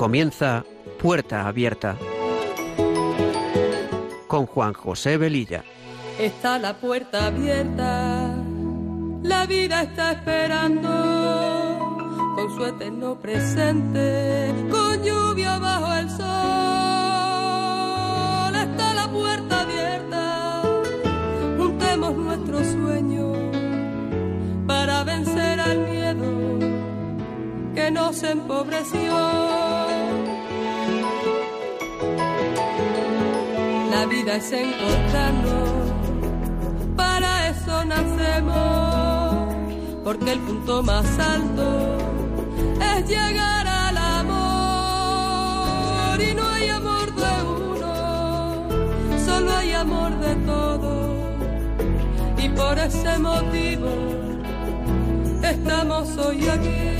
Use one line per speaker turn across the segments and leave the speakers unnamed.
Comienza Puerta Abierta con Juan José Velilla.
Está la puerta abierta, la vida está esperando con su eterno presente, con lluvia bajo el sol. Está la puerta abierta, juntemos nuestros sueños para vencer al miedo que nos empobreció. Vida es encontrarnos, para eso nacemos, porque el punto más alto es llegar al amor. Y no hay amor de uno, solo hay amor de todos. Y por ese motivo estamos hoy aquí.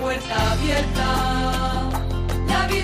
Puerta abierta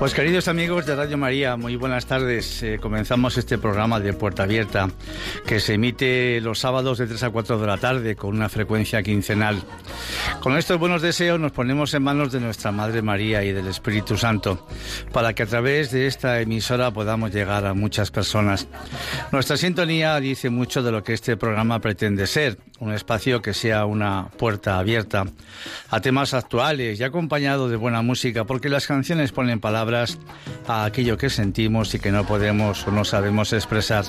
Pues queridos amigos de Radio María, muy buenas tardes. Eh, comenzamos este programa de Puerta Abierta que se emite los sábados de 3 a 4 de la tarde con una frecuencia quincenal. Con estos buenos deseos nos ponemos en manos de nuestra Madre María y del Espíritu Santo para que a través de esta emisora podamos llegar a muchas personas. Nuestra sintonía dice mucho de lo que este programa pretende ser, un espacio que sea una puerta abierta a temas actuales y acompañado de buena música, porque las canciones ponen palabras a aquello que sentimos y que no podemos o no sabemos expresar.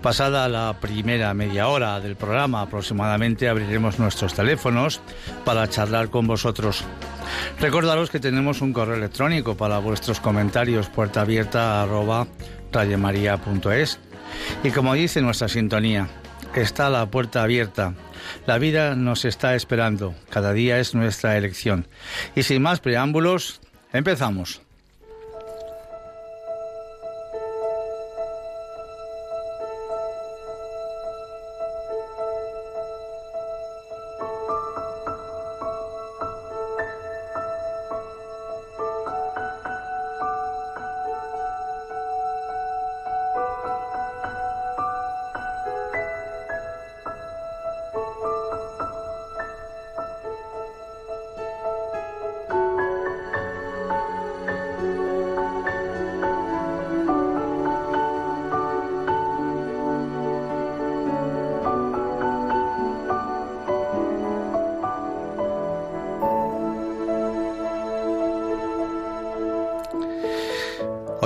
Pasada la primera media hora del programa aproximadamente abriremos nuestros teléfonos para charlar con vosotros. Recordaros que tenemos un correo electrónico para vuestros comentarios puerta abierta arroba y como dice nuestra sintonía, está la puerta abierta. La vida nos está esperando. Cada día es nuestra elección. Y sin más preámbulos, empezamos.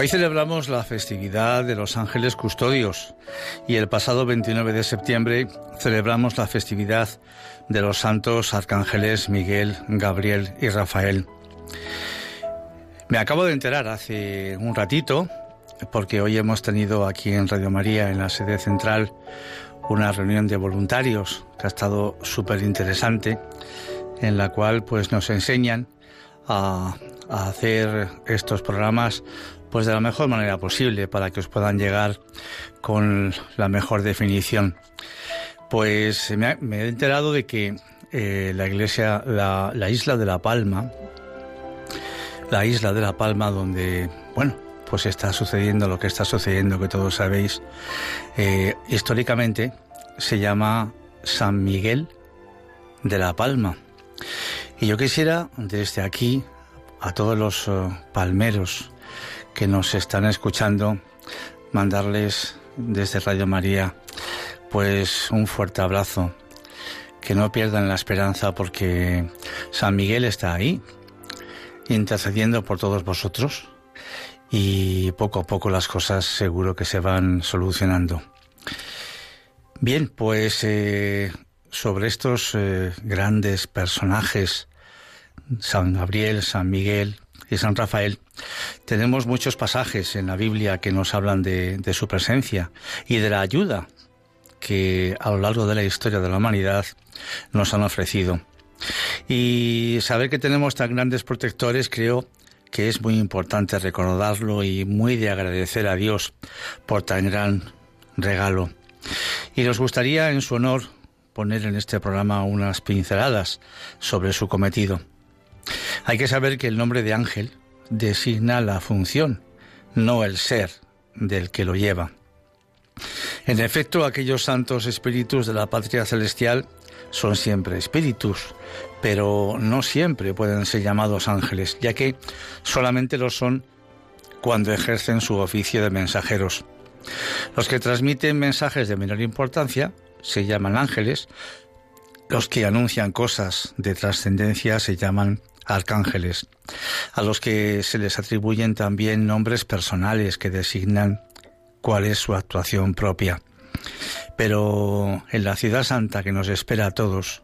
Hoy celebramos la festividad de los ángeles custodios y el pasado 29 de septiembre celebramos la festividad de los santos arcángeles Miguel, Gabriel y Rafael. Me acabo de enterar hace un ratito, porque hoy hemos tenido aquí en Radio María, en la sede central, una reunión de voluntarios que ha estado súper interesante, en la cual pues nos enseñan a, a hacer estos programas pues de la mejor manera posible para que os puedan llegar con la mejor definición. Pues me, he enterado de que eh, la iglesia, la, isla de La Palma, la isla de La Palma donde, bueno, pues está sucediendo lo que está sucediendo, que todos sabéis, eh, históricamente se llama San Miguel de La Palma. Y yo quisiera desde aquí a todos los eh, palmeros que nos están escuchando, mandarles desde Radio María pues un fuerte abrazo, que no pierdan la esperanza porque San Miguel está ahí, intercediendo por todos vosotros y poco a poco las cosas seguro que se van solucionando. Bien, pues eh, sobre estos eh, grandes personajes, San Gabriel, San Miguel y San Rafael, tenemos muchos pasajes en la Biblia que nos hablan de, de su presencia y de la ayuda que a lo largo de la historia de la humanidad nos han ofrecido. Y saber que tenemos tan grandes protectores creo que es muy importante recordarlo y muy de agradecer a Dios por tan gran regalo. Y nos gustaría en su honor poner en este programa unas pinceladas sobre su cometido. Hay que saber que el nombre de ángel designa la función, no el ser del que lo lleva. En efecto, aquellos santos espíritus de la patria celestial son siempre espíritus, pero no siempre pueden ser llamados ángeles, ya que solamente lo son cuando ejercen su oficio de mensajeros. Los que transmiten mensajes de menor importancia se llaman ángeles, los que anuncian cosas de trascendencia se llaman arcángeles, a los que se les atribuyen también nombres personales que designan cuál es su actuación propia. Pero en la ciudad santa que nos espera a todos,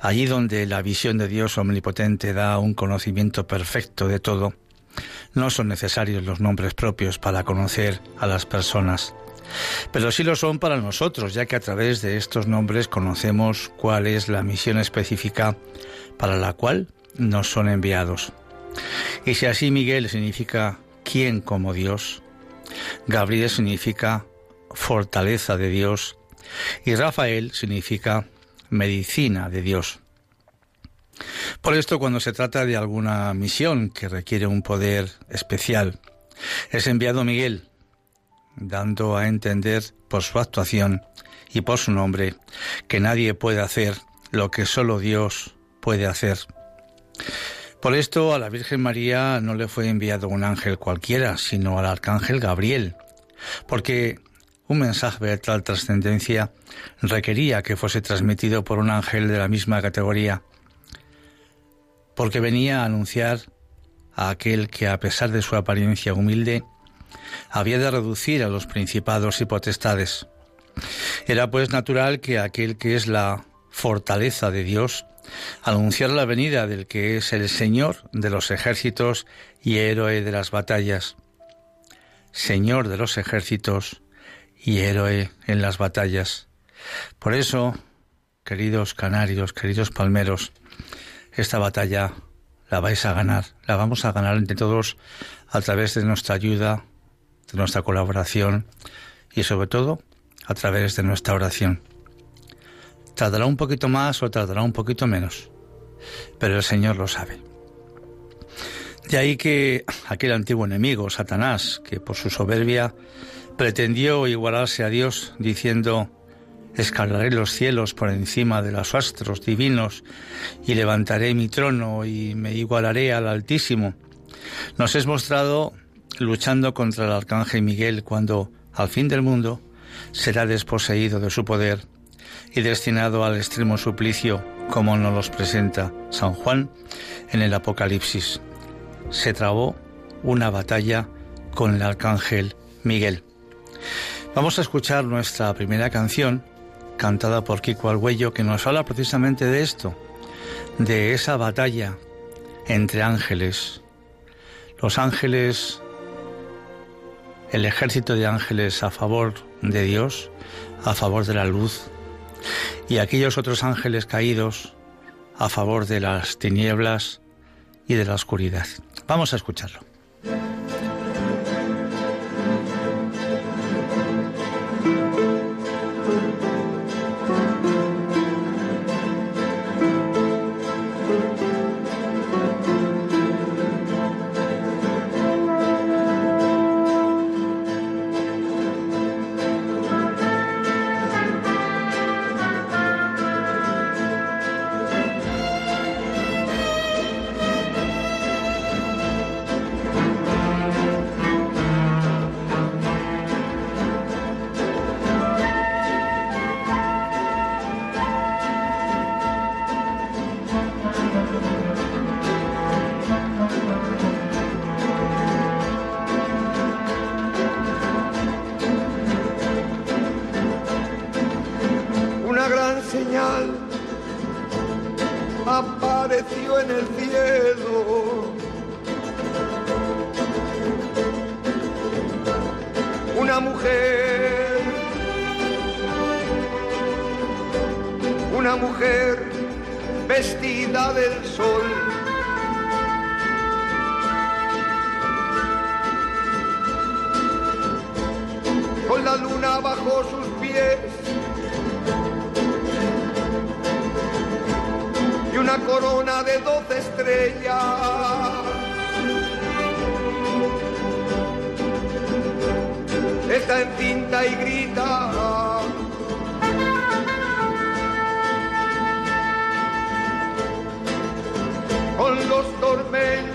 allí donde la visión de Dios omnipotente da un conocimiento perfecto de todo, no son necesarios los nombres propios para conocer a las personas, pero sí lo son para nosotros, ya que a través de estos nombres conocemos cuál es la misión específica para la cual nos son enviados. Y si así Miguel significa quién como Dios, Gabriel significa fortaleza de Dios y Rafael significa medicina de Dios. Por esto, cuando se trata de alguna misión que requiere un poder especial, es enviado Miguel, dando a entender por su actuación y por su nombre que nadie puede hacer lo que solo Dios puede hacer. Por esto a la Virgen María no le fue enviado un ángel cualquiera, sino al arcángel Gabriel, porque un mensaje de tal trascendencia requería que fuese transmitido por un ángel de la misma categoría, porque venía a anunciar a aquel que, a pesar de su apariencia humilde, había de reducir a los principados y potestades. Era pues natural que aquel que es la fortaleza de Dios, anunciara la venida del que es el Señor de los ejércitos y héroe de las batallas. Señor de los ejércitos y héroe en las batallas. Por eso, queridos canarios, queridos palmeros, esta batalla la vais a ganar, la vamos a ganar entre todos a través de nuestra ayuda, de nuestra colaboración y sobre todo a través de nuestra oración. Tardará un poquito más o tardará un poquito menos, pero el Señor lo sabe. De ahí que aquel antiguo enemigo, Satanás, que por su soberbia pretendió igualarse a Dios diciendo, escalaré los cielos por encima de los astros divinos y levantaré mi trono y me igualaré al Altísimo. Nos es mostrado luchando contra el arcángel Miguel cuando, al fin del mundo, será desposeído de su poder y destinado al extremo suplicio, como nos los presenta San Juan en el Apocalipsis. Se trabó una batalla con el arcángel Miguel. Vamos a escuchar nuestra primera canción, cantada por Kiko Arguello, que nos habla precisamente de esto, de esa batalla entre ángeles. Los ángeles, el ejército de ángeles a favor de Dios, a favor de la luz, y aquellos otros ángeles caídos a favor de las tinieblas y de la oscuridad. Vamos a escucharlo.
Una mujer vestida del sol. Con la luna bajo sus pies y una corona de doce estrellas. Está en cinta y grita. Los tormentos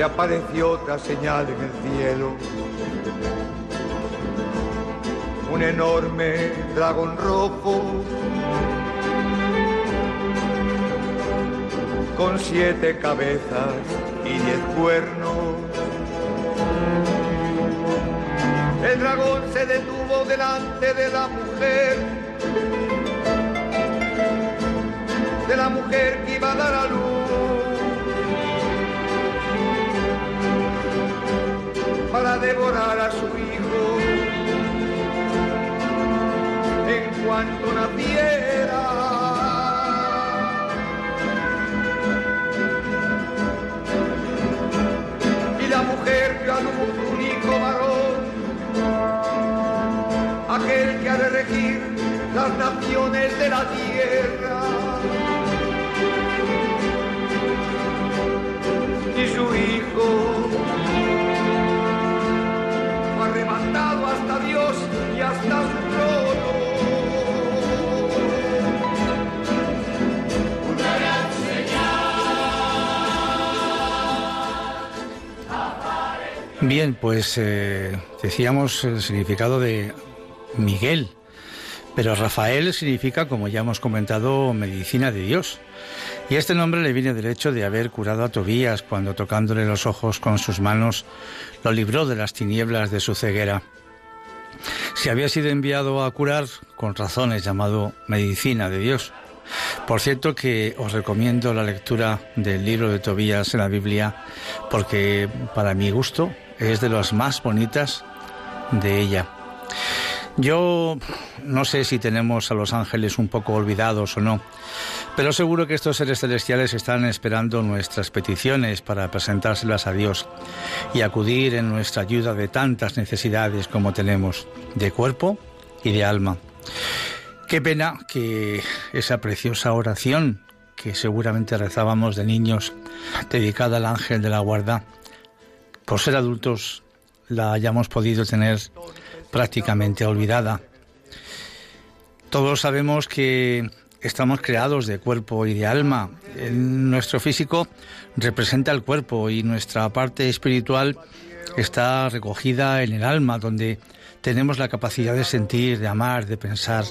y apareció otra señal en el cielo. Un enorme dragón rojo con siete cabezas y diez cuernos. El dragón se detuvo delante de la mujer, de la mujer que iba a dar a luz. Devorar a su hijo en cuanto naciera. Y la mujer vio a un único varón, aquel que ha de regir las naciones de la tierra.
Bien, pues eh, decíamos el significado de Miguel, pero Rafael significa, como ya hemos comentado, medicina de Dios. Y este nombre le viene del hecho de haber curado a Tobías cuando tocándole los ojos con sus manos lo libró de las tinieblas de su ceguera. Si había sido enviado a curar, con razones llamado medicina de Dios. Por cierto que os recomiendo la lectura del libro de Tobías en la Biblia porque para mi gusto es de las más bonitas de ella. Yo no sé si tenemos a los ángeles un poco olvidados o no, pero seguro que estos seres celestiales están esperando nuestras peticiones para presentárselas a Dios y acudir en nuestra ayuda de tantas necesidades como tenemos, de cuerpo y de alma. Qué pena que esa preciosa oración que seguramente rezábamos de niños, dedicada al ángel de la guarda, por ser adultos la hayamos podido tener prácticamente olvidada. Todos sabemos que estamos creados de cuerpo y de alma. nuestro físico representa el cuerpo y nuestra parte espiritual está recogida en el alma, donde tenemos la capacidad de sentir, de amar, de pensar.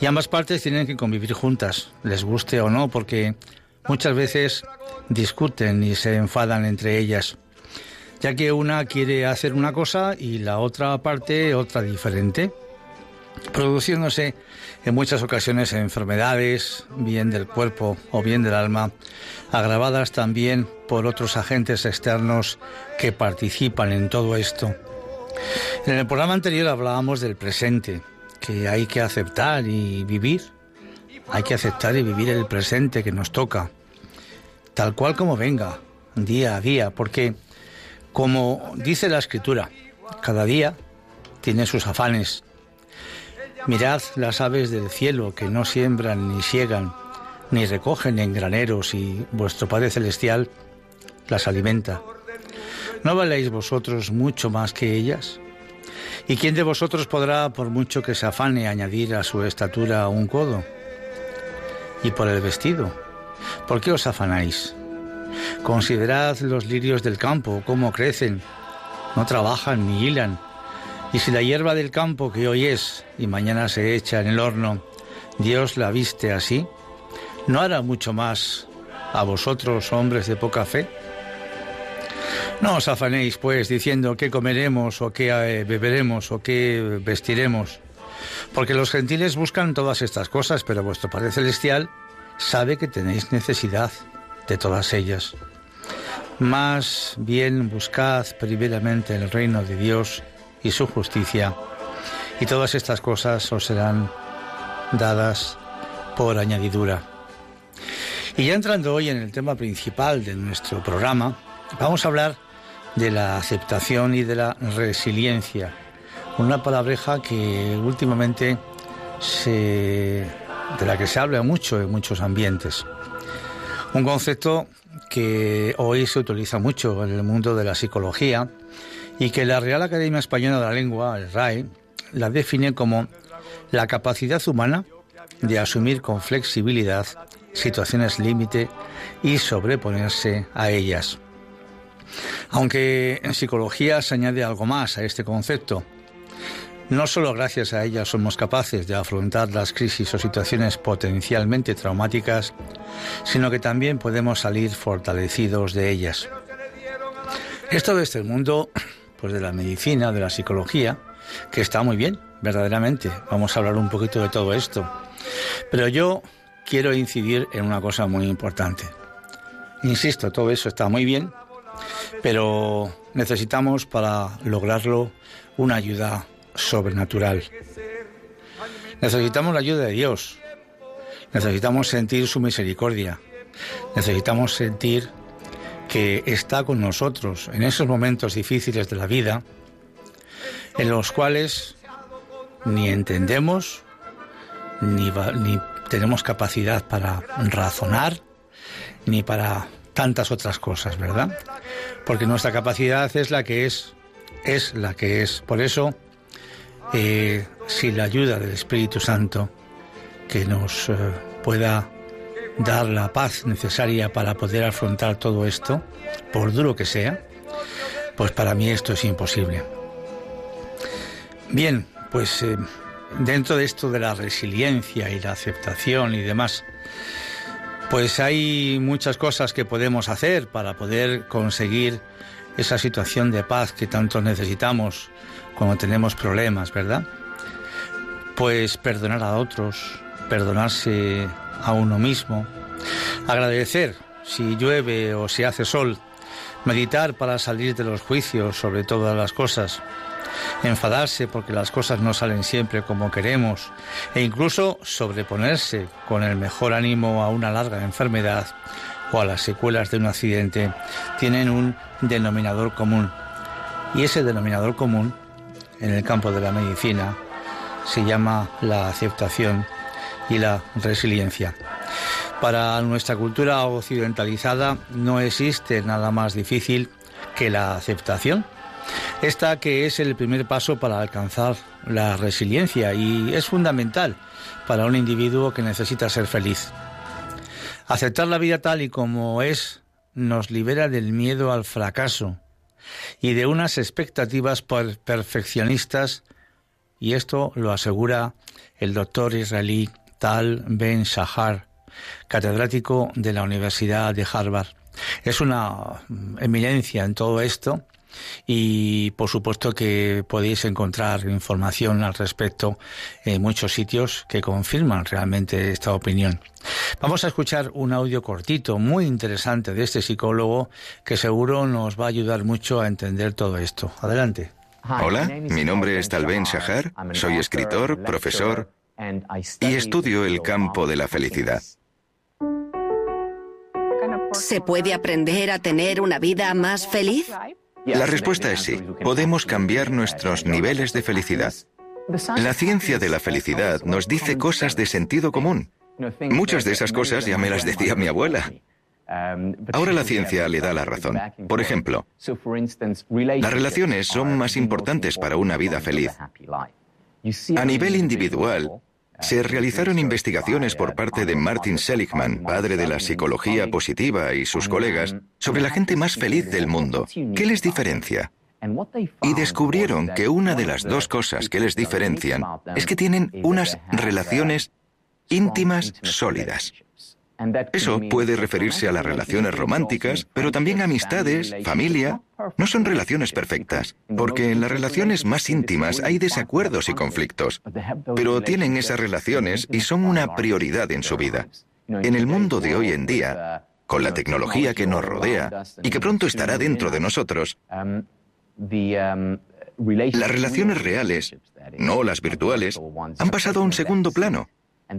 Y ambas partes tienen que convivir juntas, les guste o no, porque muchas veces discuten y se enfadan entre ellas. Ya que una quiere hacer una cosa y la otra parte otra diferente, produciéndose en muchas ocasiones enfermedades, bien del cuerpo o bien del alma, agravadas también por otros agentes externos que participan en todo esto. En el programa anterior hablábamos del presente, que hay que aceptar y vivir. Hay que aceptar y vivir el presente que nos toca, tal cual como venga, día a día, porque como dice la escritura, cada día tiene sus afanes. Mirad las aves del cielo que no siembran ni siegan, ni recogen en graneros y vuestro Padre Celestial las alimenta. ¿No valéis vosotros mucho más que ellas? ¿Y quién de vosotros podrá, por mucho que se afane, añadir a su estatura un codo? Y por el vestido, ¿por qué os afanáis? Considerad los lirios del campo, cómo crecen, no trabajan ni hilan. Y si la hierba del campo que hoy es y mañana se echa en el horno, Dios la viste así, ¿no hará mucho más a vosotros, hombres de poca fe? No os afanéis, pues, diciendo qué comeremos o qué eh, beberemos o qué vestiremos, porque los gentiles buscan todas estas cosas, pero vuestro Padre Celestial sabe que tenéis necesidad de todas ellas. Más bien buscad primeramente el reino de Dios y su justicia, y todas estas cosas os serán dadas por añadidura. Y ya entrando hoy en el tema principal de nuestro programa, vamos a hablar de la aceptación y de la resiliencia. Una palabreja que últimamente se, de la que se habla mucho en muchos ambientes. Un concepto que hoy se utiliza mucho en el mundo de la psicología y que la Real Academia Española de la Lengua, el RAE, la define como la capacidad humana de asumir con flexibilidad situaciones límite y sobreponerse a ellas. Aunque en psicología se añade algo más a este concepto. No solo gracias a ella somos capaces de afrontar las crisis o situaciones potencialmente traumáticas, sino que también podemos salir fortalecidos de ellas. Esto desde el mundo pues de la medicina, de la psicología, que está muy bien, verdaderamente. Vamos a hablar un poquito de todo esto. Pero yo quiero incidir en una cosa muy importante. Insisto, todo eso está muy bien, pero necesitamos para lograrlo una ayuda sobrenatural. Necesitamos la ayuda de Dios. Necesitamos sentir su misericordia. Necesitamos sentir que está con nosotros en esos momentos difíciles de la vida, en los cuales ni entendemos, ni, ni tenemos capacidad para razonar, ni para tantas otras cosas, ¿verdad? Porque nuestra capacidad es la que es, es la que es. Por eso, eh, si la ayuda del Espíritu Santo, que nos eh, pueda dar la paz necesaria para poder afrontar todo esto, por duro que sea, pues para mí esto es imposible. Bien, pues eh, dentro de esto de la resiliencia y la aceptación y demás, pues hay muchas cosas que podemos hacer para poder conseguir esa situación de paz que tanto necesitamos cuando tenemos problemas, ¿verdad? Pues perdonar a otros, perdonarse a uno mismo, agradecer si llueve o si hace sol, meditar para salir de los juicios sobre todas las cosas, enfadarse porque las cosas no salen siempre como queremos e incluso sobreponerse con el mejor ánimo a una larga enfermedad o a las secuelas de un accidente tienen un denominador común. Y ese denominador común en el campo de la medicina se llama la aceptación y la resiliencia. Para nuestra cultura occidentalizada no existe nada más difícil que la aceptación esta que es el primer paso para alcanzar la resiliencia y es fundamental para un individuo que necesita ser feliz. Aceptar la vida tal y como es nos libera del miedo al fracaso y de unas expectativas perfeccionistas y esto lo asegura el doctor israelí Tal Ben Shahar, catedrático de la Universidad de Harvard. Es una eminencia en todo esto y por supuesto que podéis encontrar información al respecto en muchos sitios que confirman realmente esta opinión. Vamos a escuchar un audio cortito, muy interesante de este psicólogo que seguro nos va a ayudar mucho a entender todo esto. Adelante.
Hola, mi nombre es Talben Shahar, soy escritor, profesor y estudio el campo de la felicidad.
¿Se puede aprender a tener una vida más feliz?
La respuesta es sí. Podemos cambiar nuestros niveles de felicidad. La ciencia de la felicidad nos dice cosas de sentido común. Muchas de esas cosas ya me las decía mi abuela. Ahora la ciencia le da la razón. Por ejemplo, las relaciones son más importantes para una vida feliz. A nivel individual, se realizaron investigaciones por parte de Martin Seligman, padre de la psicología positiva, y sus colegas, sobre la gente más feliz del mundo. ¿Qué les diferencia? Y descubrieron que una de las dos cosas que les diferencian es que tienen unas relaciones íntimas sólidas. Eso puede referirse a las relaciones románticas, pero también amistades, familia. No son relaciones perfectas, porque en las relaciones más íntimas hay desacuerdos y conflictos, pero tienen esas relaciones y son una prioridad en su vida. En el mundo de hoy en día, con la tecnología que nos rodea y que pronto estará dentro de nosotros, las relaciones reales, no las virtuales, han pasado a un segundo plano.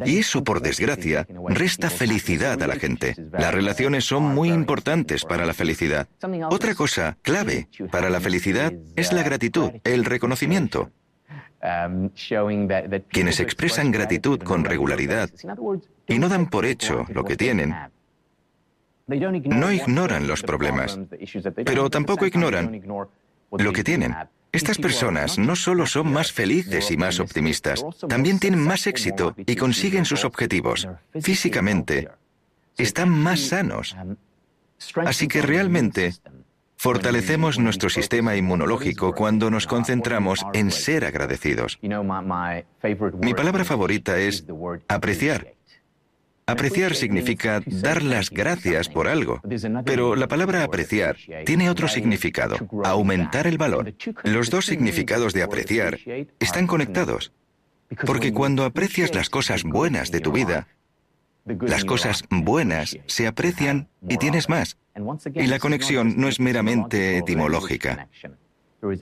Y eso, por desgracia, resta felicidad a la gente. Las relaciones son muy importantes para la felicidad. Otra cosa clave para la felicidad es la gratitud, el reconocimiento. Quienes expresan gratitud con regularidad y no dan por hecho lo que tienen, no ignoran los problemas, pero tampoco ignoran lo que tienen. Estas personas no solo son más felices y más optimistas, también tienen más éxito y consiguen sus objetivos. Físicamente, están más sanos. Así que realmente fortalecemos nuestro sistema inmunológico cuando nos concentramos en ser agradecidos. Mi palabra favorita es apreciar. Apreciar significa dar las gracias por algo, pero la palabra apreciar tiene otro significado, aumentar el valor. Los dos significados de apreciar están conectados, porque cuando aprecias las cosas buenas de tu vida, las cosas buenas se aprecian y tienes más. Y la conexión no es meramente etimológica.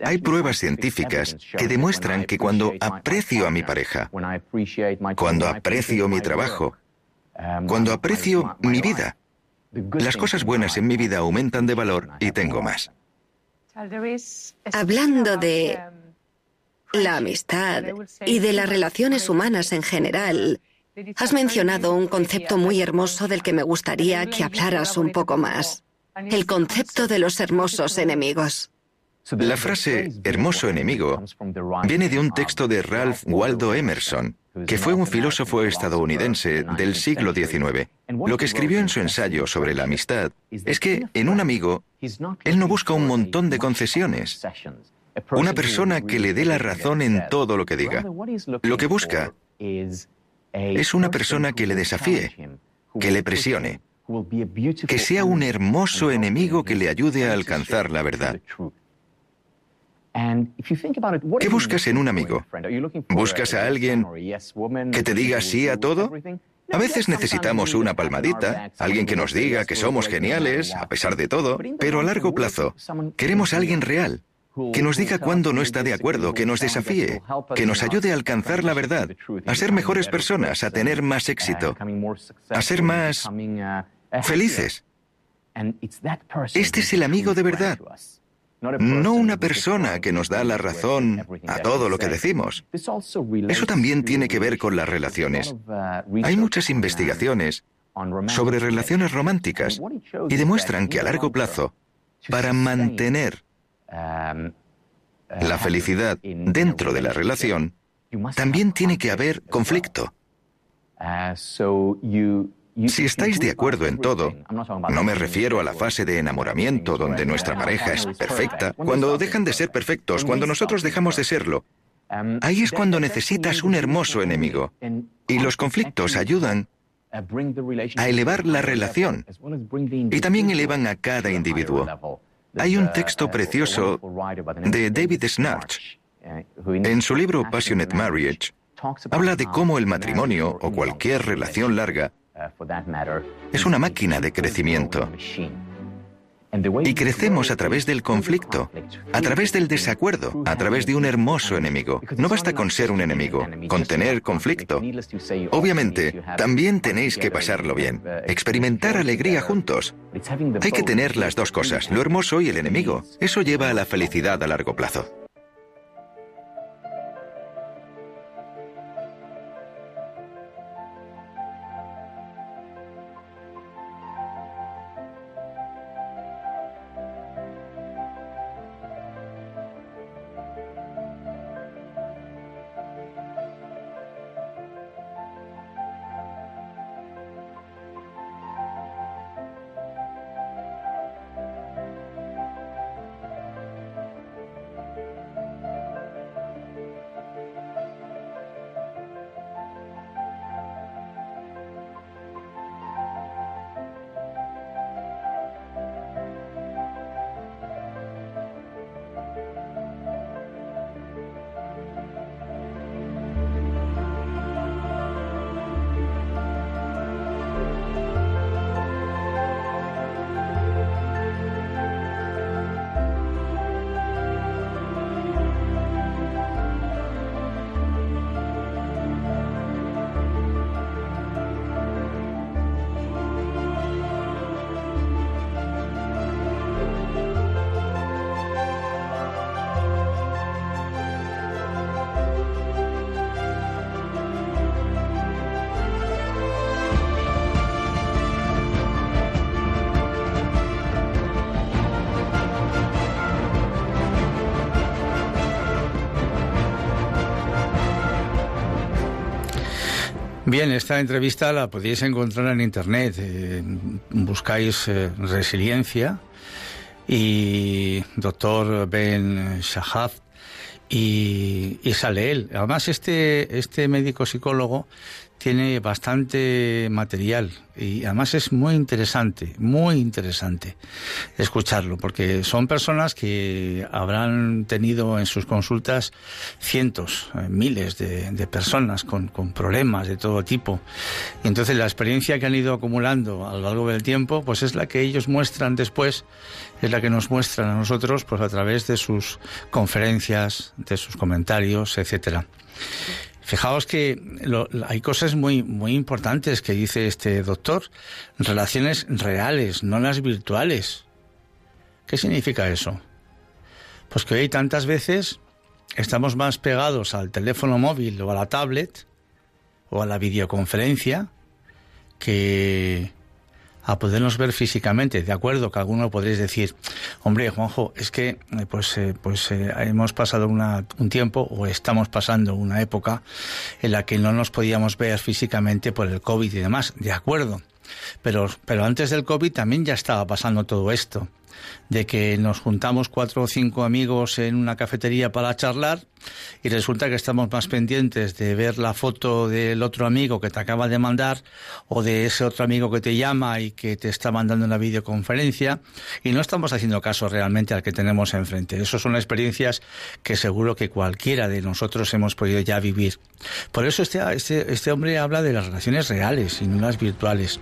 Hay pruebas científicas que demuestran que cuando aprecio a mi pareja, cuando aprecio mi trabajo, cuando aprecio mi vida, las cosas buenas en mi vida aumentan de valor y tengo más.
Hablando de la amistad y de las relaciones humanas en general, has mencionado un concepto muy hermoso del que me gustaría que hablaras un poco más. El concepto de los hermosos enemigos.
La frase hermoso enemigo viene de un texto de Ralph Waldo Emerson, que fue un filósofo estadounidense del siglo XIX. Lo que escribió en su ensayo sobre la amistad es que en un amigo, él no busca un montón de concesiones, una persona que le dé la razón en todo lo que diga. Lo que busca es una persona que le desafíe, que le presione, que sea un hermoso enemigo que le ayude a alcanzar la verdad. ¿Qué buscas en un amigo? ¿Buscas a alguien que te diga sí a todo? A veces necesitamos una palmadita, alguien que nos diga que somos geniales, a pesar de todo, pero a largo plazo queremos a alguien real, que nos diga cuándo no está de acuerdo, que nos desafíe, que nos ayude a alcanzar la verdad, a ser mejores personas, a tener más éxito, a ser más felices. Este es el amigo de verdad no una persona que nos da la razón a todo lo que decimos. Eso también tiene que ver con las relaciones. Hay muchas investigaciones sobre relaciones románticas y demuestran que a largo plazo, para mantener la felicidad dentro de la relación, también tiene que haber conflicto. Si estáis de acuerdo en todo, no me refiero a la fase de enamoramiento donde nuestra pareja es perfecta, cuando dejan de ser perfectos, cuando nosotros dejamos de serlo. Ahí es cuando necesitas un hermoso enemigo. Y los conflictos ayudan a elevar la relación y también elevan a cada individuo. Hay un texto precioso de David Snarch. En su libro Passionate Marriage, habla de cómo el matrimonio o cualquier relación larga es una máquina de crecimiento. Y crecemos a través del conflicto, a través del desacuerdo, a través de un hermoso enemigo. No basta con ser un enemigo, con tener conflicto. Obviamente, también tenéis que pasarlo bien, experimentar alegría juntos. Hay que tener las dos cosas, lo hermoso y el enemigo. Eso lleva a la felicidad a largo plazo.
Bien, esta entrevista la podéis encontrar en internet. Eh, buscáis eh, resiliencia y doctor Ben Shahab y, y, sale él. Además, este, este médico psicólogo tiene bastante material y además es muy interesante, muy interesante escucharlo, porque son personas que habrán tenido en sus consultas cientos, eh, miles de, personas con, con, problemas de todo tipo. Y entonces la experiencia que han ido acumulando a lo largo del tiempo, pues es la que ellos muestran después, es la que nos muestran a nosotros, pues a través de sus conferencias, de sus comentarios, etcétera. Fijaos que hay cosas muy, muy importantes que dice este doctor. Relaciones reales, no las virtuales. ¿Qué significa eso? Pues que hoy tantas veces estamos más pegados al teléfono móvil o a la tablet o a la videoconferencia que, a podernos ver físicamente. De acuerdo que alguno podréis decir, hombre, Juanjo, es que eh, pues, eh, pues eh, hemos pasado un tiempo o estamos pasando una época en la que no nos podíamos ver físicamente por el COVID y demás. De acuerdo. Pero, pero antes del COVID también ya estaba pasando todo esto de que nos juntamos cuatro o cinco amigos en una cafetería para charlar y resulta que estamos más pendientes de ver la foto del otro amigo que te acaba de mandar o de ese otro amigo que te llama y que te está mandando una videoconferencia y no estamos haciendo caso realmente al que tenemos enfrente. Esas son experiencias que seguro que cualquiera de nosotros hemos podido ya vivir. Por eso este, este, este hombre habla de las relaciones reales y no las virtuales.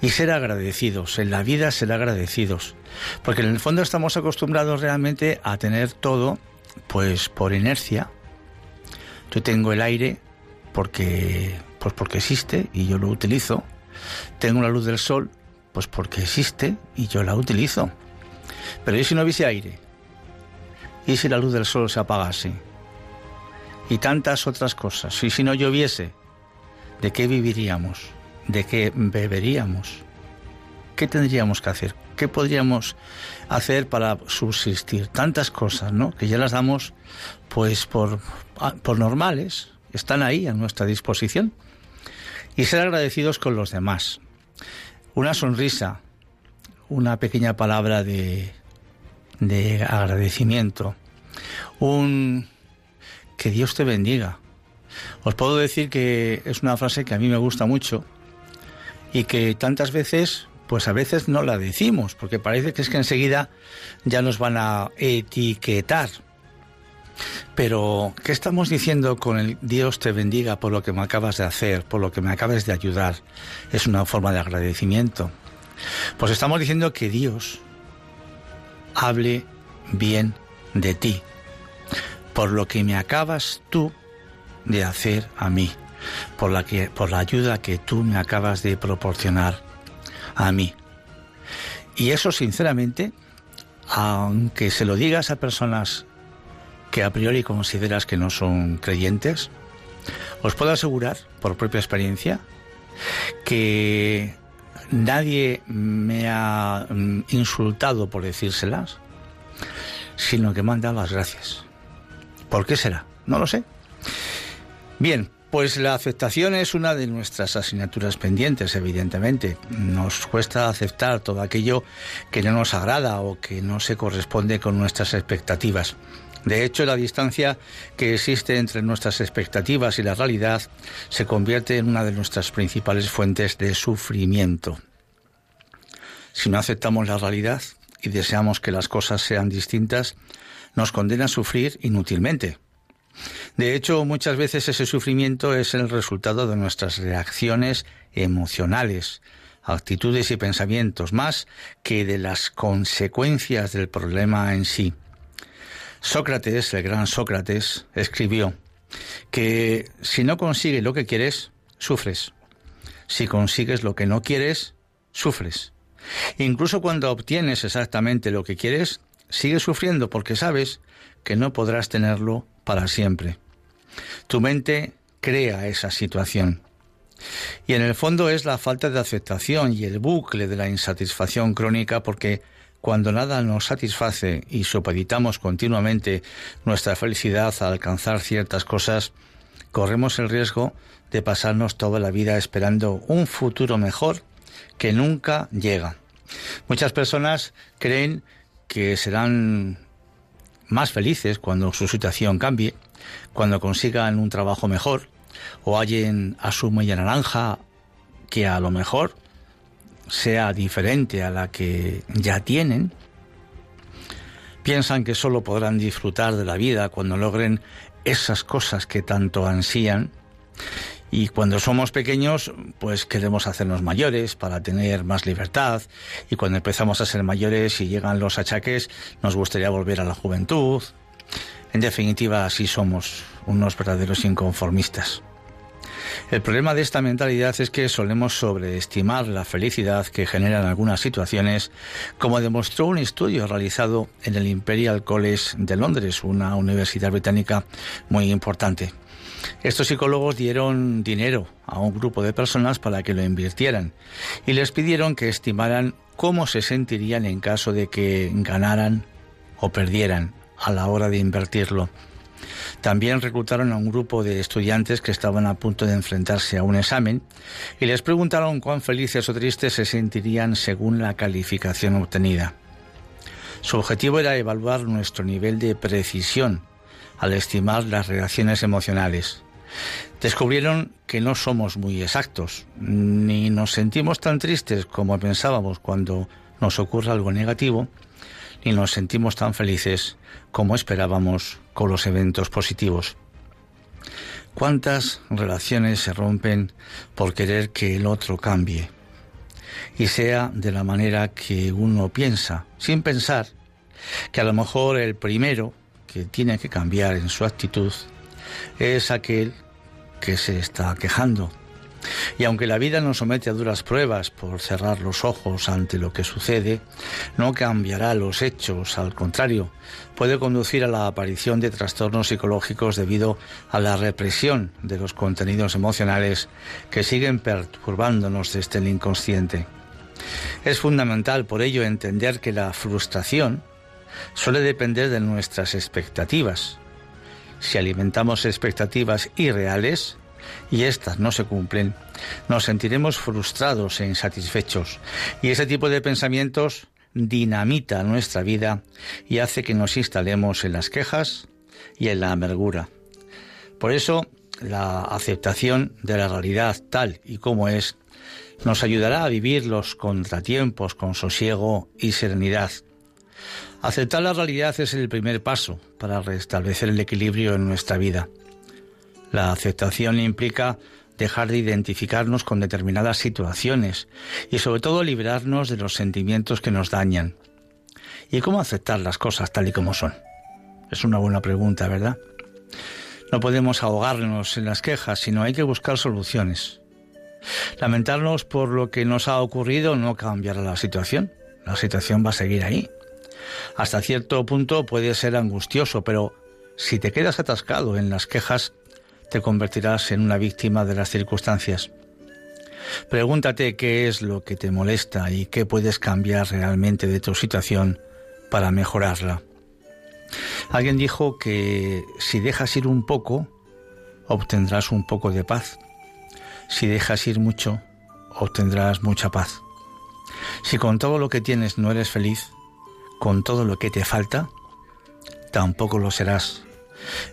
Y ser agradecidos, en la vida ser agradecidos. Porque en el fondo estamos acostumbrados realmente a tener todo, pues por inercia. Yo tengo el aire porque, pues porque existe y yo lo utilizo. Tengo la luz del sol, pues porque existe y yo la utilizo. Pero ¿y si no hubiese aire? ¿Y si la luz del sol se apagase? Y tantas otras cosas. ¿Y si no lloviese? ¿De qué viviríamos? ¿De qué beberíamos? ¿Qué tendríamos que hacer? ¿Qué podríamos hacer para subsistir? Tantas cosas, ¿no? Que ya las damos, pues, por, por normales, están ahí a nuestra disposición. Y ser agradecidos con los demás. Una sonrisa, una pequeña palabra de, de agradecimiento, un que Dios te bendiga. Os puedo decir que es una frase que a mí me gusta mucho y que tantas veces pues a veces no la decimos, porque parece que es que enseguida ya nos van a etiquetar. Pero, ¿qué estamos diciendo con el Dios te bendiga por lo que me acabas de hacer, por lo que me acabas de ayudar? Es una forma de agradecimiento. Pues estamos diciendo que Dios hable bien de ti, por lo que me acabas tú de hacer a mí, por la, por la ayuda que tú me acabas de proporcionar a mí. Y eso sinceramente, aunque se lo digas a personas que a priori consideras que no son creyentes, os puedo asegurar, por propia experiencia, que nadie me ha mm, insultado por decírselas, sino que me han dado las gracias. ¿Por qué será? No lo sé. Bien, pues la aceptación es una de nuestras asignaturas pendientes, evidentemente. Nos cuesta aceptar todo aquello que no nos agrada o que no se corresponde con nuestras expectativas. De hecho, la distancia que existe entre nuestras expectativas y la realidad se convierte en una de nuestras principales fuentes de sufrimiento. Si no aceptamos la realidad y deseamos que las cosas sean distintas, nos condena a sufrir inútilmente de hecho, muchas veces ese sufrimiento es el resultado de nuestras reacciones emocionales, actitudes y pensamientos, más que de las consecuencias del problema en sí. Sócrates, el gran Sócrates, escribió que si no consigues lo que quieres, sufres. Si consigues lo que no quieres, sufres. Incluso cuando obtienes exactamente lo que quieres, sigues sufriendo porque sabes que no podrás tenerlo para siempre. Tu mente crea esa situación. Y en el fondo es la falta de aceptación y el bucle de la insatisfacción crónica porque cuando nada nos satisface y supeditamos continuamente nuestra felicidad a alcanzar ciertas cosas, corremos el riesgo de pasarnos toda la vida esperando un futuro mejor que nunca llega. Muchas personas creen que serán más felices cuando su situación cambie, cuando consigan un trabajo mejor o hallen a su media naranja que a lo mejor sea diferente a la que ya tienen. Piensan que solo podrán disfrutar de la vida cuando logren esas cosas que tanto ansían y cuando somos pequeños, pues queremos hacernos mayores para tener más libertad. Y cuando empezamos a ser mayores y llegan los achaques, nos gustaría volver a la juventud. En definitiva, así somos unos verdaderos inconformistas. El problema de esta mentalidad es que solemos sobreestimar la felicidad que generan algunas situaciones, como demostró un estudio realizado en el Imperial College de Londres, una universidad británica muy importante. Estos psicólogos dieron dinero a un grupo de personas para que lo invirtieran y les pidieron que estimaran cómo se sentirían en caso de que ganaran o perdieran a la hora de invertirlo. También reclutaron a un grupo de estudiantes que estaban a punto de enfrentarse a un examen y les preguntaron cuán felices o tristes se sentirían según la calificación obtenida. Su objetivo era evaluar nuestro nivel de precisión al estimar las reacciones emocionales. Descubrieron que no somos muy exactos, ni nos sentimos tan tristes como pensábamos cuando nos ocurre algo negativo, ni nos sentimos tan felices como esperábamos con los eventos positivos. ¿Cuántas relaciones se rompen por querer que el otro cambie? Y sea de la manera que uno piensa, sin pensar que a lo mejor el primero que tiene que cambiar en su actitud es aquel que se está quejando. Y aunque la vida nos somete a duras pruebas por cerrar los ojos ante lo que sucede, no cambiará los hechos, al contrario, puede conducir a la aparición de trastornos psicológicos debido a la represión de los contenidos emocionales que siguen perturbándonos desde el inconsciente. Es fundamental por ello entender que la frustración suele depender de nuestras expectativas. Si alimentamos expectativas irreales y éstas no se cumplen, nos sentiremos frustrados e insatisfechos. Y ese tipo de pensamientos dinamita nuestra vida y hace que nos instalemos en las quejas y en la amargura. Por eso, la aceptación de la realidad tal y como es Nos ayudará a vivir los contratiempos con sosiego y serenidad. Aceptar la realidad es el primer paso para restablecer el equilibrio en nuestra vida. La aceptación implica dejar de identificarnos con determinadas situaciones y sobre todo liberarnos de los sentimientos que nos dañan. ¿Y cómo aceptar las cosas tal y como son? Es una buena pregunta, ¿verdad? No podemos ahogarnos en las quejas, sino hay que buscar soluciones. Lamentarnos por lo que nos ha ocurrido no cambiará la situación. La situación va a seguir ahí. Hasta cierto punto puede ser angustioso, pero si te quedas atascado en las quejas, te convertirás en una víctima de las circunstancias. Pregúntate qué es lo que te molesta y qué puedes cambiar realmente de tu situación para mejorarla. Alguien dijo que si dejas ir un poco, obtendrás un poco de paz. Si dejas ir mucho, obtendrás mucha paz. Si con todo lo que tienes no eres feliz, con todo lo que te falta, tampoco lo serás.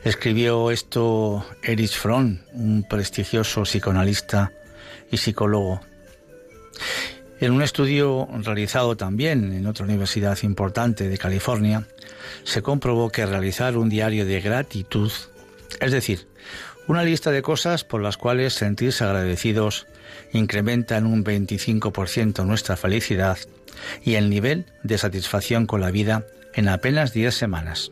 Escribió esto Erich Fromm, un prestigioso psicoanalista y psicólogo. En un estudio realizado también en otra universidad importante de California, se comprobó que realizar un diario de gratitud, es decir, una lista de cosas por las cuales sentirse agradecidos, incrementa en un 25% nuestra felicidad y el nivel de satisfacción con la vida en apenas 10 semanas.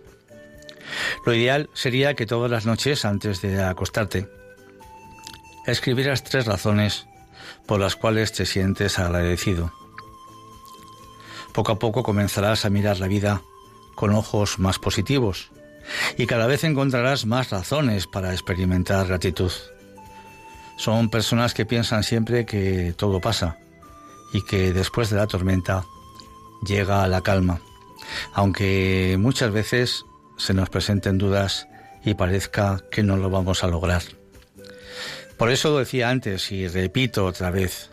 Lo ideal sería que todas las noches antes de acostarte escribieras tres razones por las cuales te sientes agradecido. Poco a poco comenzarás a mirar la vida con ojos más positivos y cada vez encontrarás más razones para experimentar gratitud. Son personas que piensan siempre que todo pasa y que después de la tormenta llega la calma, aunque muchas veces se nos presenten dudas y parezca que no lo vamos a lograr. Por eso decía antes y repito otra vez,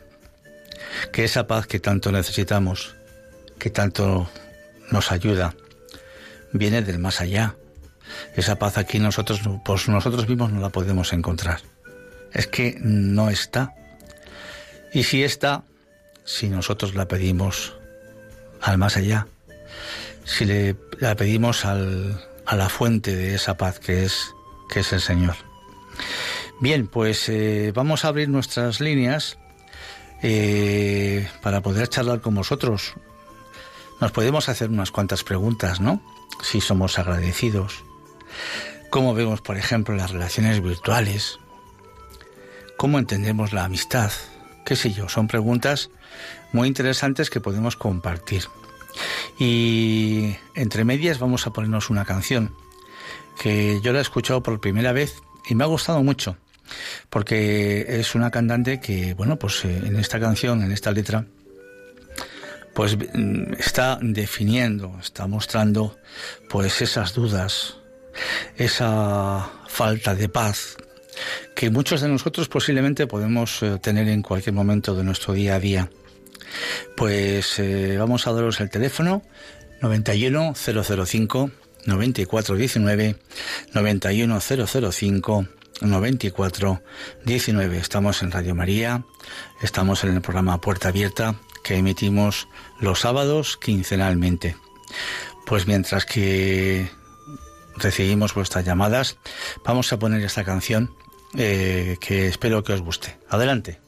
que esa paz que tanto necesitamos, que tanto nos ayuda, viene del más allá. Esa paz aquí nosotros, pues nosotros mismos no la podemos encontrar. Es que no está. Y si está, si nosotros la pedimos al más allá, si le la pedimos al, a la fuente de esa paz que es, que es el Señor. Bien, pues eh, vamos a abrir nuestras líneas eh, para poder charlar con vosotros. Nos podemos hacer unas cuantas preguntas, ¿no? Si somos agradecidos. ¿Cómo vemos, por ejemplo, las relaciones virtuales? ¿Cómo entendemos la amistad? ¿Qué sé yo? Son preguntas muy interesantes que podemos compartir. Y entre medias vamos a ponernos una canción que yo la he escuchado por primera vez y me ha gustado mucho porque es una cantante que, bueno, pues eh, en esta canción, en esta letra, pues mm, está definiendo, está mostrando pues esas dudas, esa falta de paz que muchos de nosotros posiblemente podemos eh, tener en cualquier momento de nuestro día a día. Pues eh, vamos a daros el teléfono 91 005 9419 91 005 94 19. Estamos en Radio María, estamos en el programa Puerta Abierta que emitimos los sábados quincenalmente. Pues mientras que recibimos vuestras llamadas, vamos a poner esta canción eh, que espero que os guste. Adelante.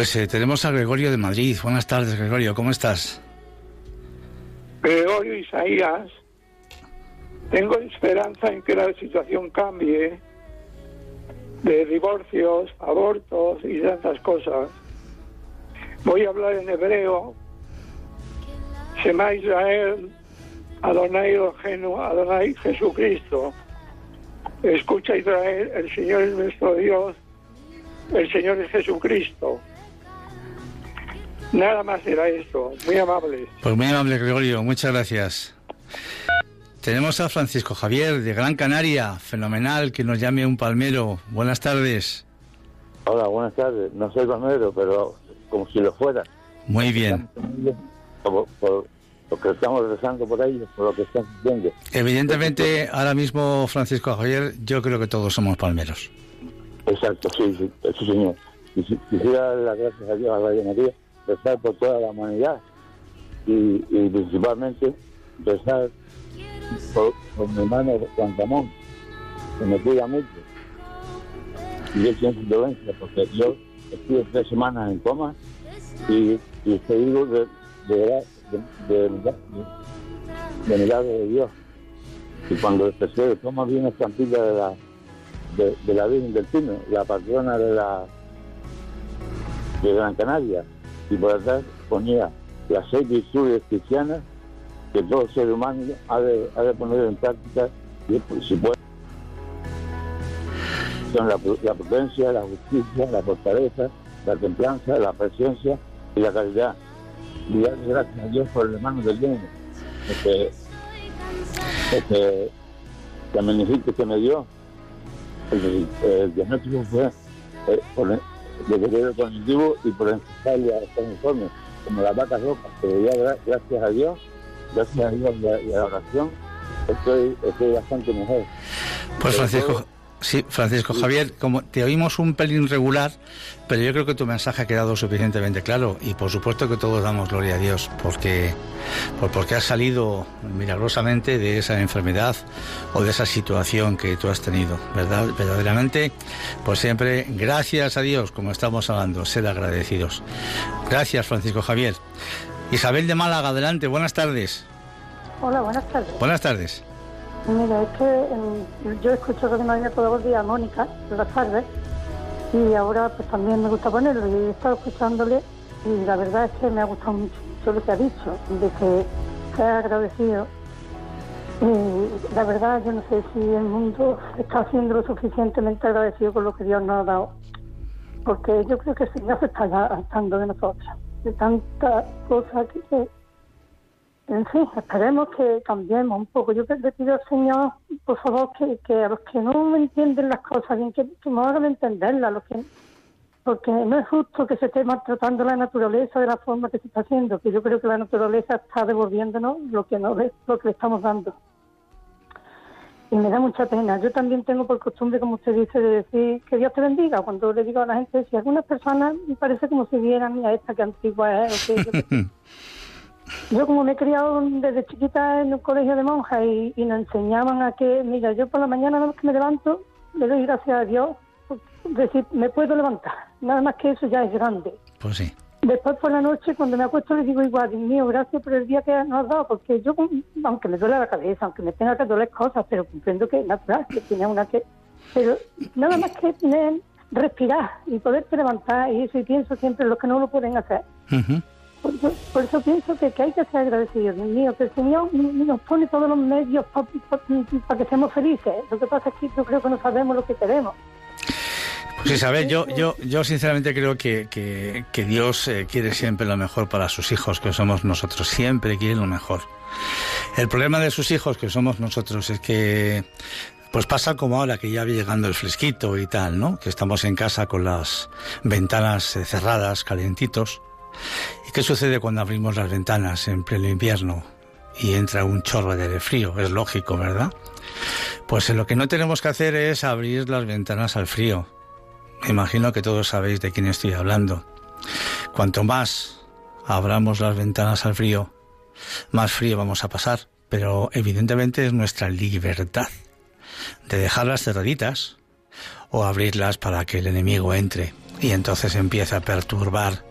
Pues eh, tenemos a Gregorio de Madrid. Buenas tardes, Gregorio, ¿cómo estás?
Gregorio Isaías, tengo esperanza en que la situación cambie de divorcios, abortos y tantas cosas. Voy a hablar en hebreo. Shema Israel, Adonai Elohenu, Adonai Jesucristo. Escucha Israel, el Señor es nuestro Dios, el Señor es Jesucristo. Nada más era esto. Muy amable.
Pues muy amable, Gregorio. Muchas gracias. Tenemos a Francisco Javier de Gran Canaria. Fenomenal que nos llame un palmero. Buenas tardes.
Hola, buenas tardes. No soy palmero, pero como si lo fuera.
Muy bien.
Por, lo que estamos rezando por ellos, por lo que están diciendo.
Evidentemente, ahora mismo, Francisco Javier, yo creo que todos somos palmeros.
Exacto, sí, sí, sí señor. Quisiera dar las gracias a Dios, a la María, rezar por toda la humanidad y, principalmente rezar por, mi hermano Juan Ramón, que me cuida mucho. Y yo siento dolencia porque yo estuve tres semanas en coma y, y de, de, de, de, milagro de Dios. Y cuando empecé, coma vi una estampilla de la, de, de la Virgen del Pino, la patrona de la de Gran Canaria y por atrás ponía las seis virtudes cristianas que todo ser humano ha de, ha de poner en práctica y si puede son la, la, prudencia, la justicia, la fortaleza, la templanza, la presencia y la calidad. Y dar gracias a Dios por el hermano del bien, este, este, que que me dio. El, el diagnóstico fue eh, por, de querer cognitivo y por enfocarle a estos informes, como las vacas rojas, pero ya gracias a Dios, gracias a Dios y a, y a la oración, estoy, estoy bastante mejor.
Pues Francisco, Sí, Francisco Javier, como te oímos un pelín regular, pero yo creo que tu mensaje ha quedado suficientemente claro y por supuesto que todos damos gloria a Dios porque, porque has salido milagrosamente de esa enfermedad o de esa situación que tú has tenido, ¿verdad? Verdaderamente, pues siempre gracias a Dios, como estamos hablando, ser agradecidos. Gracias, Francisco Javier. Isabel de Málaga, adelante, buenas tardes.
Hola, buenas tardes.
Buenas tardes.
Mira, es que yo escucho Radio María todos los días a Mónica por las tardes y ahora pues también me gusta ponerlo y he estado escuchándole y la verdad es que me ha gustado mucho lo que ha dicho, de que se ha agradecido. Y la verdad yo no sé si el mundo está siendo lo suficientemente agradecido con lo que Dios nos ha dado, porque yo creo que el Señor se está hartando de nosotros, de tantas cosas que en fin, esperemos que cambiemos un poco. Yo le pido al Señor, por favor, que, a los que no entienden las cosas bien, que, que me hagan entenderlas, los que, porque no es justo que se esté maltratando la naturaleza de la forma que se está haciendo, que yo creo que la naturaleza está devolviéndonos lo que, no, lo que le estamos dando. Y me da mucha pena. Yo también tengo por costumbre, como usted dice, de decir que Dios te bendiga. Cuando le digo a la gente, si algunas personas me parece como si vieran a esta que antigua es. O que, Yo como me he criado desde chiquita en un colegio de monjas y, nos enseñaban a que, mira, yo por la mañana nada más que me levanto, le doy gracias a Dios, decir, me puedo levantar, nada más que eso ya es grande.
Pues sí.
Después por la noche, cuando me acuesto, le digo igual, Dios mío, gracias por el día que nos has dado, porque yo, aunque me duele la cabeza, aunque me tenga que doler cosas, pero comprendo que es natural, que tiene una que... Pero nada más que tener, respirar y poderte levantar, y eso, y pienso siempre en los que no lo pueden hacer. Por eso, pienso que, hay que ser agradecidos, Dios mío, que el Señor nos pone todos los medios para que seamos felices. Lo que pasa es que yo creo que no sabemos lo que queremos.
Pues Isabel, yo, yo, yo sinceramente creo que, Dios eh, quiere siempre lo mejor para sus hijos, que somos nosotros, siempre quiere lo mejor. El problema de sus hijos, que somos nosotros, es que pues pasa como ahora que ya viene llegando el fresquito y tal, ¿no? Que estamos en casa con las ventanas eh, cerradas, calentitos. ¿Y qué sucede cuando abrimos las ventanas en pleno invierno y entra un chorro de aire frío? Es lógico, ¿verdad? Pues lo que no tenemos que hacer es abrir las ventanas al frío. Me imagino que todos sabéis de quién estoy hablando. Cuanto más abramos las ventanas al frío, más frío vamos a pasar. Pero evidentemente es nuestra libertad de dejarlas cerraditas o abrirlas para que el enemigo entre y entonces empieza a perturbar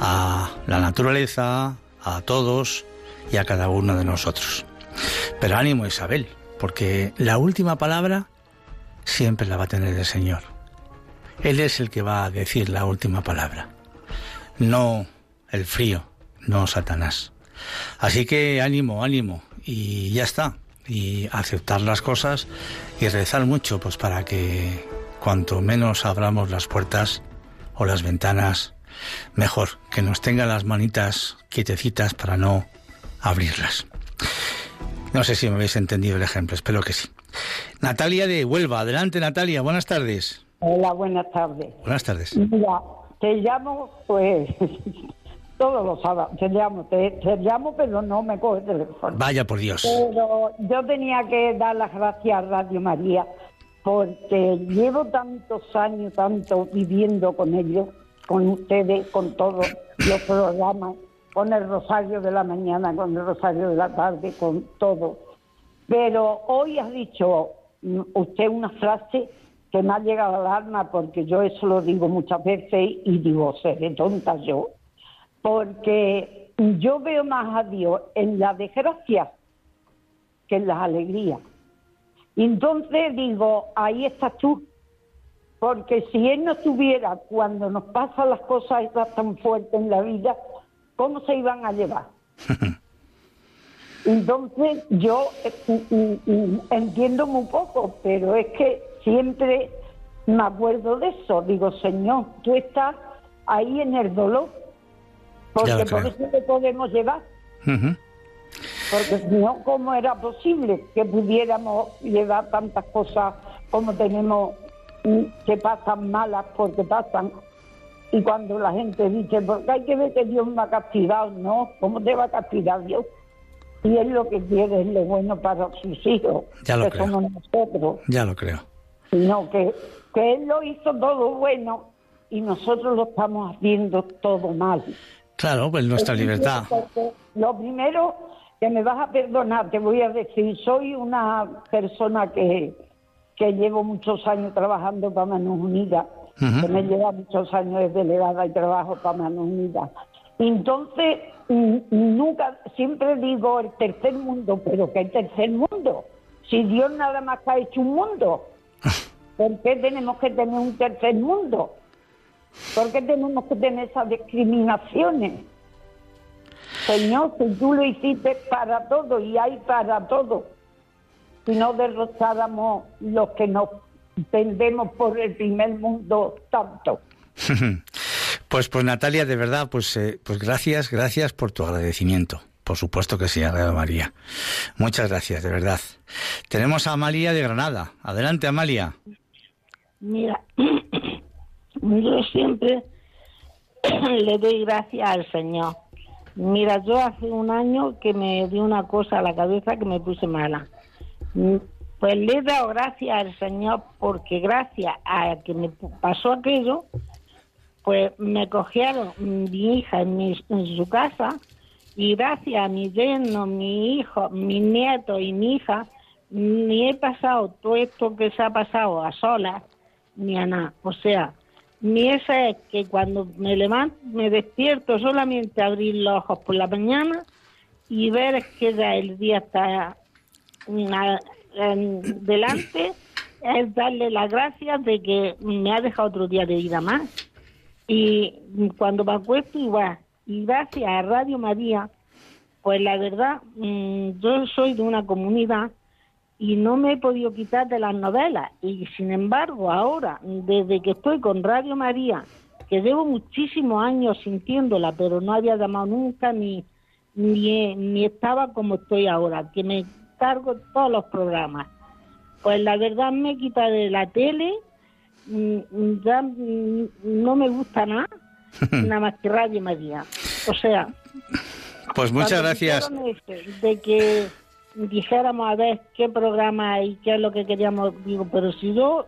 a la naturaleza, a todos y a cada uno de nosotros. Pero ánimo Isabel, porque la última palabra siempre la va a tener el Señor. Él es el que va a decir la última palabra, no el frío, no Satanás. Así que ánimo, ánimo, y ya está. Y aceptar las cosas y rezar mucho, pues para que cuanto menos abramos las puertas o las ventanas, mejor, que nos tengan las manitas quietecitas para no abrirlas. No sé si me habéis entendido el ejemplo, espero que sí. Natalia de Huelva, adelante Natalia, buenas tardes.
Hola, buenas tardes.
Buenas tardes.
Mira, te llamo, pues, todos los sábados, te llamo, te, llamo, pero no me coge el teléfono.
Vaya por Dios.
Pero yo tenía que dar las gracias a Radio María, porque llevo tantos años, tanto viviendo con ellos, con ustedes, con todos los programas, con el rosario de la mañana, con el rosario de la tarde, con todo. Pero hoy has dicho mm, usted una frase que me ha llegado al alma porque yo eso lo digo muchas veces y digo, seré tonta yo, porque yo veo más a Dios en la desgracia que en las alegrías. Entonces digo, ahí estás tú, porque si Él no estuviera cuando nos pasan las cosas estas tan fuertes en la vida, ¿cómo se iban a llevar? Entonces yo eh, entiendo muy poco, pero es que siempre me acuerdo de eso. Digo, Señor, tú estás ahí en el dolor, porque por eso te podemos llevar. Porque si no, ¿cómo era posible que pudiéramos llevar tantas cosas como tenemos que pasan malas porque pasan? Y cuando la gente dice, porque hay que ver que Dios me ha castigado, no, ¿cómo te va a castigar Dios? Y Él lo que quiere es lo bueno para sus hijos,
ya lo
que
creo.
somos nosotros.
Ya lo creo.
Sino que, que Él lo hizo todo bueno y nosotros lo estamos haciendo todo mal.
Claro, pues nuestra libertad.
Lo primero que me vas a perdonar, te voy a decir, soy una persona que, que llevo muchos años trabajando para Manos Unidas, que me lleva muchos años de delegada y trabajo para Manos Unidas. Entonces, nunca, siempre digo el tercer mundo, pero ¿qué tercer mundo? Si Dios nada más que ha hecho un mundo, ¿por qué tenemos que tener un tercer mundo? ¿Por qué tenemos que tener esas discriminaciones? Señor, si tú lo hiciste para todo y hay para todo, no derrocháramos los que nos vendemos por el primer mundo tanto.
Pues, pues Natalia, de verdad, pues, eh, pues gracias, gracias por tu agradecimiento. Por supuesto que sí, María. Muchas gracias, de verdad. Tenemos a Amalia de Granada. Adelante, Amalia.
Mira, yo siempre le doy gracias al Señor. Mira, yo hace un año que me dio una cosa a la cabeza que me puse mala. Pues le he dado gracias al Señor porque gracias a que me pasó aquello, pues me cogieron mi hija en, mi- en su casa y gracias a mi yerno, mi hijo, mi nieto y mi hija, ni he pasado todo esto que se ha pasado a solas ni a nada. O sea, mi esa es que cuando me levanto, me despierto solamente abrir los ojos por la mañana y ver que ya el día está delante, es darle las gracias de que me ha dejado otro día de vida más. Y cuando me acuesto igual, y gracias a Radio María, pues la verdad, mm, yo soy de una comunidad y no me he podido quitar de las novelas. Y sin embargo, ahora, desde que estoy con Radio María, que llevo muchísimos años sintiéndola, pero no había llamado nunca ni, ni, ni estaba como estoy ahora, que me cargo todos los programas. Pues la verdad me quita de la tele, mm, mm, ya mm, no me gusta nada, nada más que Radio María. O sea,
Pues muchas gracias.
De que dijéramos a ver qué programa y qué es lo que queríamos, digo, pero si yo,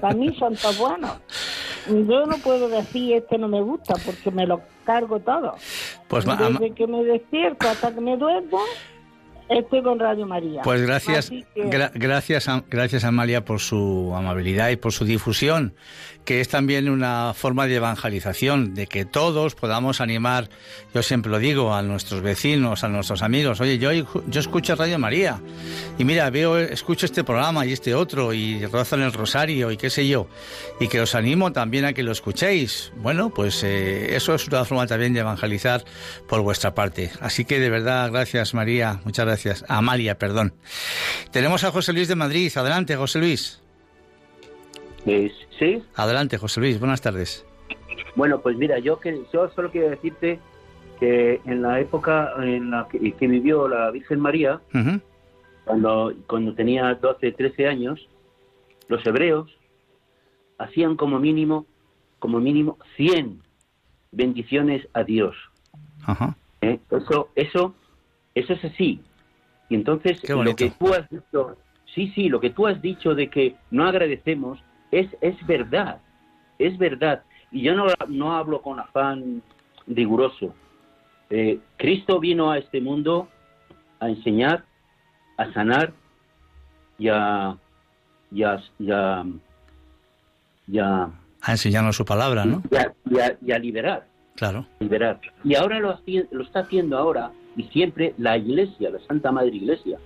para mí son todos buenos. Yo no puedo decir este no me gusta porque me lo cargo todo.
Pues
Desde que me despierto hasta que me duermo, Estoy con Radio María.
Pues gracias, gracias, gracias Amalia por su amabilidad y por su difusión, que es también una forma de evangelización, de que todos podamos animar, yo siempre lo digo, a nuestros vecinos, a nuestros amigos, oye, yo, yo escucho Radio María y mira, veo, escucho este programa y este otro y rozo en el rosario y qué sé yo, y que os animo también a que lo escuchéis. Bueno, pues eh, eso es una forma también de evangelizar por vuestra parte. Así que de verdad, gracias María, muchas gracias gracias. Amalia, perdón. Tenemos a José Luis de Madrid. Adelante, José Luis.
Sí.
Adelante, José Luis. Buenas tardes.
Bueno, pues mira, yo, que, yo solo quiero decirte que en la época en la que, vivió la Virgen María, cuando, cuando tenía 12, 13 años, los hebreos hacían como mínimo, como mínimo 100 bendiciones a Dios. ¿Eh? Eso, eso, eso es así. Y entonces lo que tú has dicho, sí, sí, lo que tú has dicho de que no agradecemos es, es verdad, es verdad. Y yo no, no hablo con afán riguroso. Eh, Cristo vino a este mundo a enseñar, a sanar y a, y a,
a, enseñarnos su palabra, ¿no?
Y a, liberar.
Claro.
Liberar. Y ahora lo, lo está haciendo ahora y siempre la Iglesia, la Santa Madre Iglesia.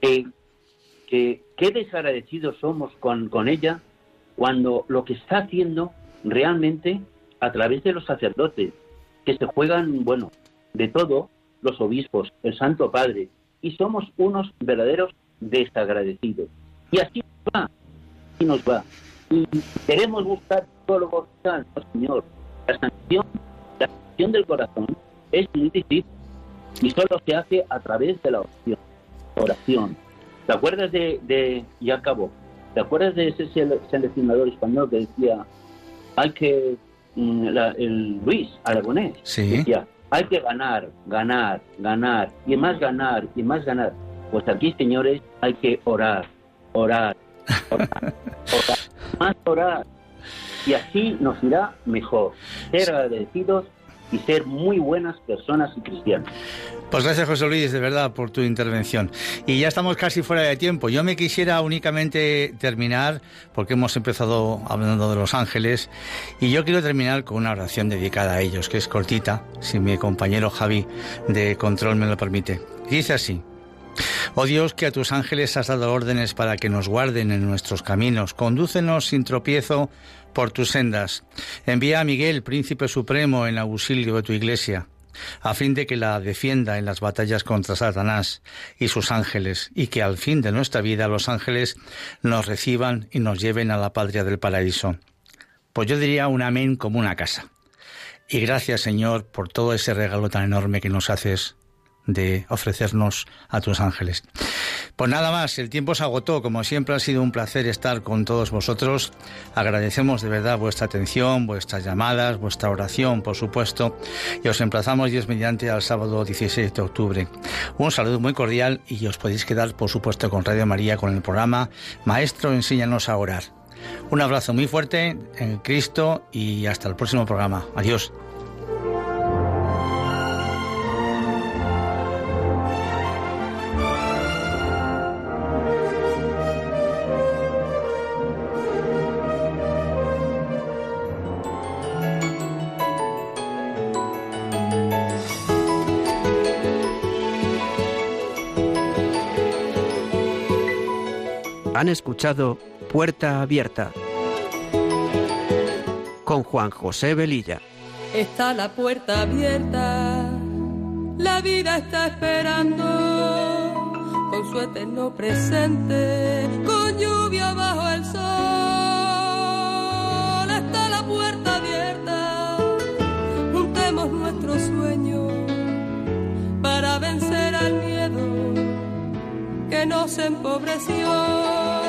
que qué desagradecidos somos con, con ella cuando lo que está haciendo realmente a través de los sacerdotes, que se juegan, bueno, de todo, los obispos, el Santo Padre, y somos unos verdaderos desagradecidos. Y así nos va, así nos va. Y queremos buscar teólogos santos, Señor. La sanción, la sanción del corazón es muy difícil y solo se hace a través de la oración. oración. ¿Te acuerdas de, de, y acabo, ¿te acuerdas de ese seleccionador español que decía, hay que, mm, el Luis Aragonés, decía, hay que ganar, ganar, ganar, y más ganar, y más ganar. Pues aquí, señores, hay que orar, orar, orar, orar más orar. Y así nos irá mejor. Ser agradecidos y ser muy buenas personas y cristianos.
Pues gracias José Luis, de verdad, por tu intervención. Y ya estamos casi fuera de tiempo. Yo me quisiera únicamente terminar, porque hemos empezado hablando de los ángeles, y yo quiero terminar con una oración dedicada a ellos, que es cortita, si mi compañero Javi de control me lo permite. Dice así. Oh Dios, que a tus ángeles has dado órdenes para que nos guarden en nuestros caminos, condúcenos sin tropiezo por tus sendas. Envía a Miguel, príncipe supremo, en auxilio de tu iglesia, a fin de que la defienda en las batallas contra Satanás y sus ángeles, y que al fin de nuestra vida los ángeles nos reciban y nos lleven a la patria del paraíso. Pues yo diría un amén como una casa. Y gracias, Señor, por todo ese regalo tan enorme que nos haces de ofrecernos a tus ángeles. Pues nada más, el tiempo se agotó. Como siempre ha sido un placer estar con todos vosotros. Agradecemos de verdad vuestra atención, vuestras llamadas, vuestra oración, por supuesto. Y os emplazamos Dios mediante al sábado 16 de octubre. Un saludo muy cordial y os podéis quedar, por supuesto, con Radio María con el programa Maestro, enséñanos a orar. Un abrazo muy fuerte en Cristo y hasta el próximo programa. Adiós.
Han escuchado Puerta Abierta con Juan José Velilla.
Está la puerta abierta, la vida está esperando con su eterno presente, con lluvia bajo el sol. Está la puerta abierta, juntemos nuestros sueños para vencer al miedo que nos empobreció.